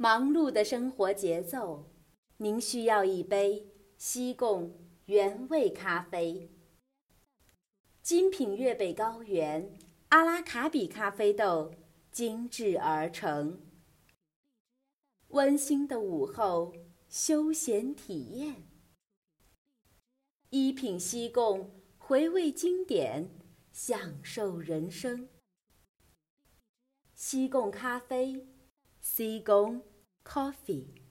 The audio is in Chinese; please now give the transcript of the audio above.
忙碌的生活节奏，您需要一杯西贡原味咖啡。精品粤北高原阿拉卡比咖啡豆精制而成。温馨的午后休闲体验，一品西贡回味经典，享受人生。西贡咖啡，西贡 Coffee。